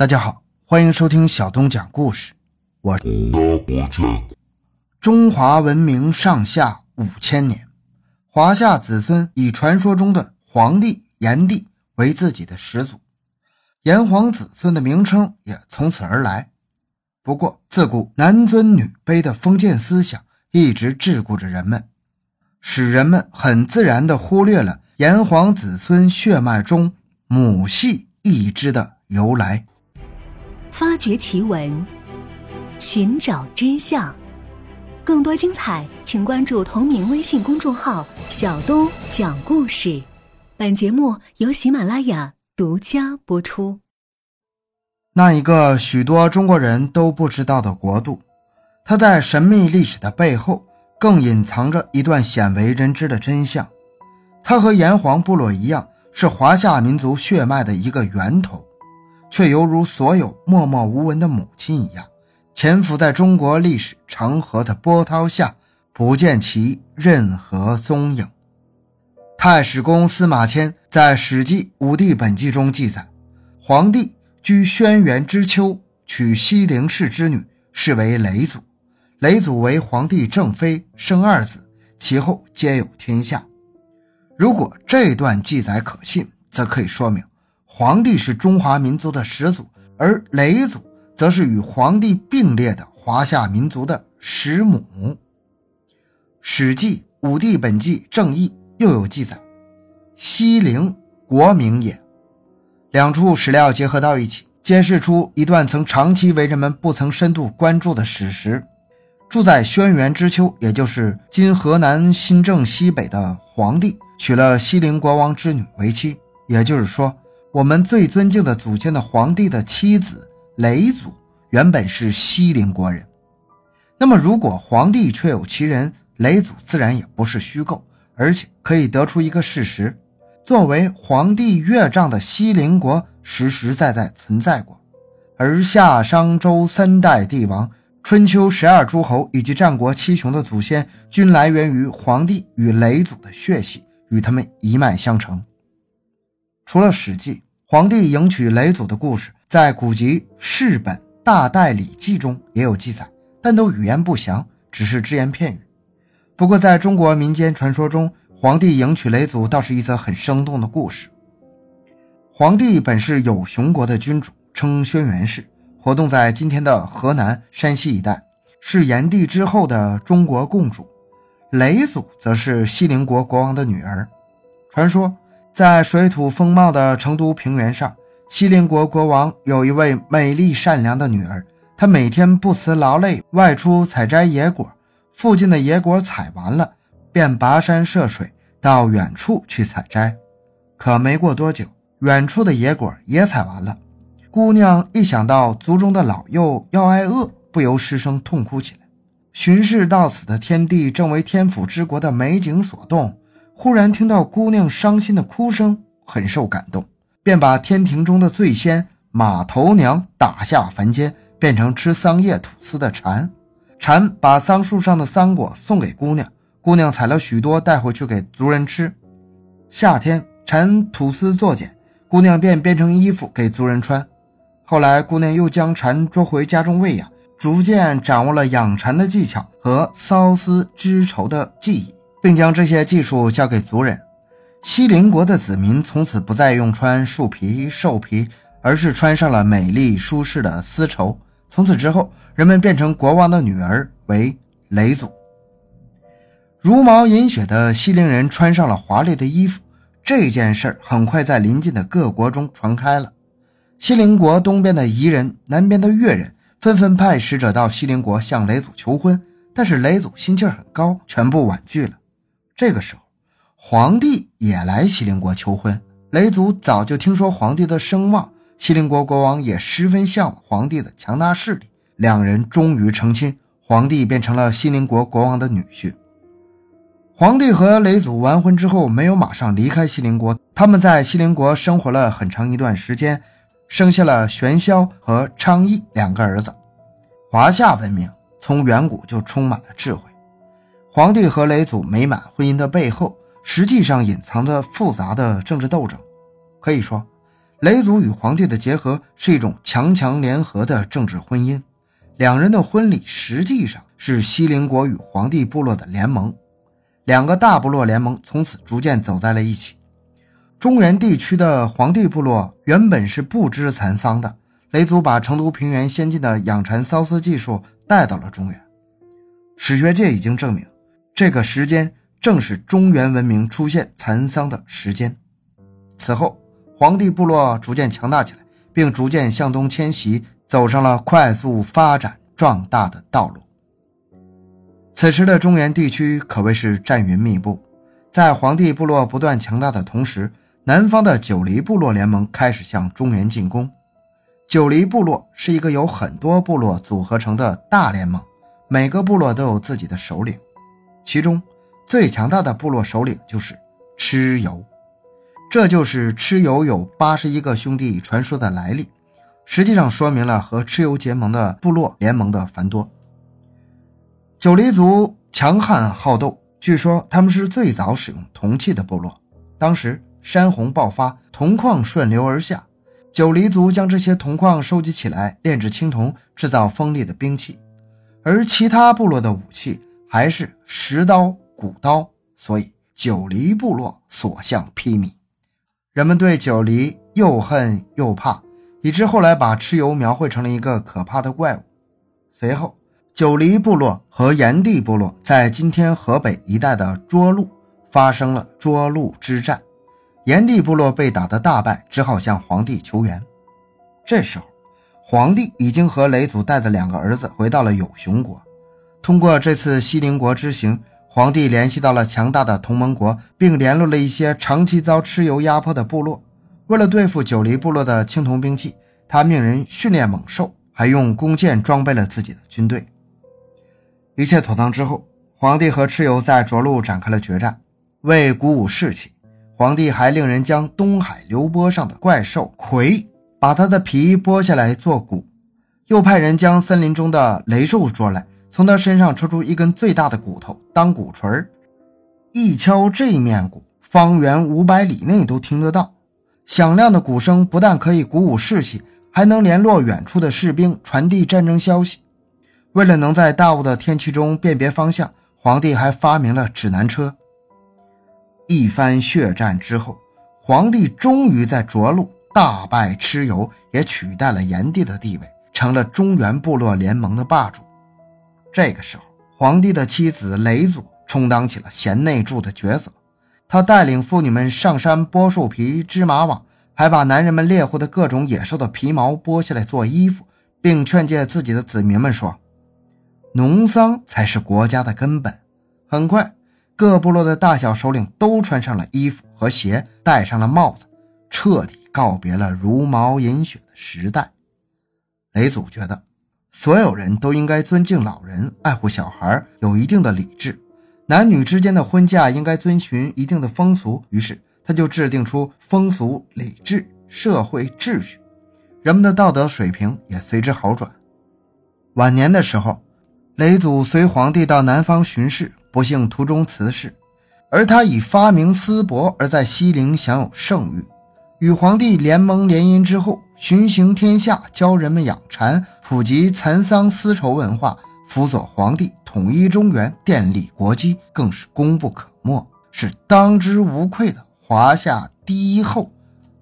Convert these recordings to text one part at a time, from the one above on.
大家好，欢迎收听小东讲故事。我中华文明上下五千年，华夏子孙以传说中的黄帝、炎帝为自己的始祖，炎黄子孙的名称也从此而来。不过，自古男尊女卑的封建思想一直桎梏着人们，使人们很自然地忽略了炎黄子孙血脉中母系一支的由来。发掘奇闻，寻找真相，更多精彩，请关注同名微信公众号“小东讲故事”。本节目由喜马拉雅独家播出。那一个许多中国人都不知道的国度，它在神秘历史的背后，更隐藏着一段鲜为人知的真相。它和炎黄部落一样，是华夏民族血脉的一个源头。却犹如所有默默无闻的母亲一样，潜伏在中国历史长河的波涛下，不见其任何踪影。太史公司马迁在《史记·武帝本纪》中记载，黄帝居轩辕之丘，娶西陵氏之女，是为雷祖。雷祖为黄帝正妃，生二子，其后皆有天下。如果这段记载可信，则可以说明。皇帝是中华民族的始祖，而雷祖则是与皇帝并列的华夏民族的始母。《史记·武帝本纪正义》又有记载：“西陵，国名也。”两处史料结合到一起，揭示出一段曾长期为人们不曾深度关注的史实。住在轩辕之丘，也就是今河南新郑西北的皇帝，娶了西陵国王之女为妻，也就是说。我们最尊敬的祖先的皇帝的妻子雷祖原本是西陵国人，那么如果皇帝确有其人，雷祖自然也不是虚构，而且可以得出一个事实：作为皇帝岳丈的西陵国实实在在存在过，而夏商周三代帝王、春秋十二诸侯以及战国七雄的祖先均来源于皇帝与雷祖的血系，与他们一脉相承。除了《史记》，黄帝迎娶雷祖的故事，在古籍《世本大代礼记》中也有记载，但都语言不详，只是只言片语。不过，在中国民间传说中，皇帝迎娶雷祖倒是一则很生动的故事。皇帝本是有熊国的君主，称轩辕氏，活动在今天的河南、山西一带，是炎帝之后的中国共主。雷祖则是西陵国国王的女儿，传说。在水土丰茂的成都平原上，西陵国国王有一位美丽善良的女儿。她每天不辞劳累外出采摘野果，附近的野果采完了，便跋山涉水到远处去采摘。可没过多久，远处的野果也采完了。姑娘一想到族中的老幼要挨饿，不由失声痛哭起来。巡视到此的天帝正为天府之国的美景所动。忽然听到姑娘伤心的哭声，很受感动，便把天庭中的醉仙马头娘打下凡间，变成吃桑叶吐丝的蝉。蝉把桑树上的桑果送给姑娘，姑娘采了许多带回去给族人吃。夏天，蝉吐丝作茧，姑娘便编成衣服给族人穿。后来，姑娘又将蝉捉回家中喂养，逐渐掌握了养蝉的技巧和缫丝织绸的技艺。并将这些技术交给族人。西陵国的子民从此不再用穿树皮、兽皮，而是穿上了美丽舒适的丝绸。从此之后，人们变成国王的女儿为雷祖。茹毛饮血的西陵人穿上了华丽的衣服，这件事很快在邻近的各国中传开了。西陵国东边的夷人、南边的越人纷纷派使者到西陵国向雷祖求婚，但是雷祖心气很高，全部婉拒了。这个时候，皇帝也来西陵国求婚。雷祖早就听说皇帝的声望，西陵国国王也十分向往皇帝的强大势力，两人终于成亲。皇帝变成了西陵国国王的女婿。皇帝和雷祖完婚之后，没有马上离开西陵国，他们在西陵国生活了很长一段时间，生下了玄霄和昌邑两个儿子。华夏文明从远古就充满了智慧。皇帝和雷祖美满婚姻的背后，实际上隐藏着复杂的政治斗争。可以说，雷祖与皇帝的结合是一种强强联合的政治婚姻，两人的婚礼实际上是西陵国与皇帝部落的联盟，两个大部落联盟从此逐渐走在了一起。中原地区的皇帝部落原本是不知蚕桑的，雷祖把成都平原先进的养蚕缫丝技术带到了中原。史学界已经证明，这个时间正是中原文明出现蚕桑的时间。此后。黄帝部落逐渐强大起来，并逐渐向东迁徙，走上了快速发展壮大的道路。此时的中原地区可谓是战云密布。在黄帝部落不断强大的同时，南方的九黎部落联盟开始向中原进攻。九黎部落是一个由很多部落组合成的大联盟，每个部落都有自己的首领，其中最强大的部落首领就是蚩尤。这就是蚩尤有八十一个兄弟传说的来历，实际上说明了和蚩尤结盟的部落联盟的繁多。九黎族强悍好斗，据说他们是最早使用铜器的部落。当时山洪爆发，铜矿顺流而下，九黎族将这些铜矿收集起来，炼制青铜，制造锋利的兵器。而其他部落的武器还是石刀、骨刀，所以九黎部落所向披靡。人们对九黎又恨又怕，以致后来把蚩尤描绘成了一个可怕的怪物。随后，九黎部落和炎帝部落在今天河北一带的涿鹿发生了涿鹿之战，炎帝部落被打得大败，只好向皇帝求援。这时候，皇帝已经和雷祖带着两个儿子回到了有熊国。通过这次西陵国之行。皇帝联系到了强大的同盟国，并联络了一些长期遭蚩尤压迫的部落。为了对付九黎部落的青铜兵器，他命人训练猛兽，还用弓箭装备了自己的军队。一切妥当之后，皇帝和蚩尤在涿鹿展开了决战。为鼓舞士气，皇帝还令人将东海流波上的怪兽魁，把他的皮剥下来做鼓，又派人将森林中的雷兽捉来。从他身上抽出一根最大的骨头当鼓槌一敲这面鼓，方圆五百里内都听得到。响亮的鼓声不但可以鼓舞士气，还能联络远处的士兵，传递战争消息。为了能在大雾的天气中辨别方向，皇帝还发明了指南车。一番血战之后，皇帝终于在涿鹿大败蚩尤，也取代了炎帝的地位，成了中原部落联盟的霸主。这个时候，皇帝的妻子雷祖充当起了贤内助的角色。她带领妇女们上山剥树皮、织麻网，还把男人们猎获的各种野兽的皮毛剥下来做衣服，并劝诫自己的子民们说：“农桑才是国家的根本。”很快，各部落的大小首领都穿上了衣服和鞋，戴上了帽子，彻底告别了茹毛饮血的时代。雷祖觉得。所有人都应该尊敬老人，爱护小孩，有一定的理智。男女之间的婚嫁应该遵循一定的风俗。于是，他就制定出风俗、礼制、社会秩序，人们的道德水平也随之好转。晚年的时候，雷祖随皇帝到南方巡视，不幸途中辞世，而他以发明丝帛而在西陵享有盛誉。与皇帝联盟联姻之后，巡行天下，教人们养蚕，普及蚕桑丝绸文化，辅佐皇帝统一中原，奠立国基，更是功不可没，是当之无愧的华夏第一后，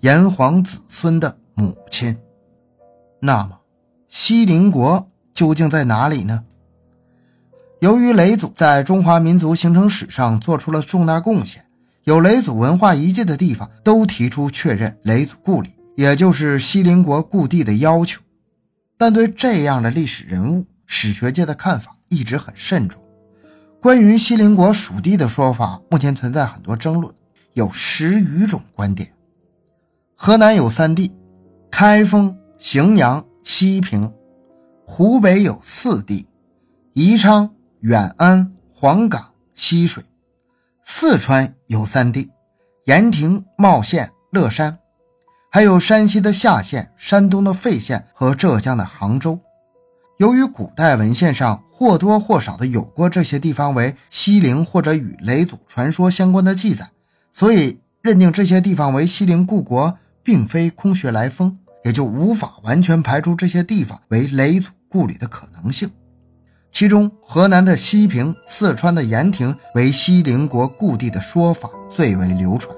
炎黄子孙的母亲。那么，西陵国究竟在哪里呢？由于雷祖在中华民族形成史上做出了重大贡献。有雷祖文化遗迹的地方，都提出确认雷祖故里，也就是西陵国故地的要求。但对这样的历史人物，史学界的看法一直很慎重。关于西陵国属地的说法，目前存在很多争论，有十余种观点。河南有三地：开封、荥阳、西平；湖北有四地：宜昌、远安、黄冈、溪水。四川有三地：盐亭、茂县、乐山，还有山西的夏县、山东的费县和浙江的杭州。由于古代文献上或多或少的有过这些地方为西陵或者与雷祖传说相关的记载，所以认定这些地方为西陵故国并非空穴来风，也就无法完全排除这些地方为雷祖故里的可能性。其中，河南的西平、四川的盐亭为西陵国故地的说法最为流传。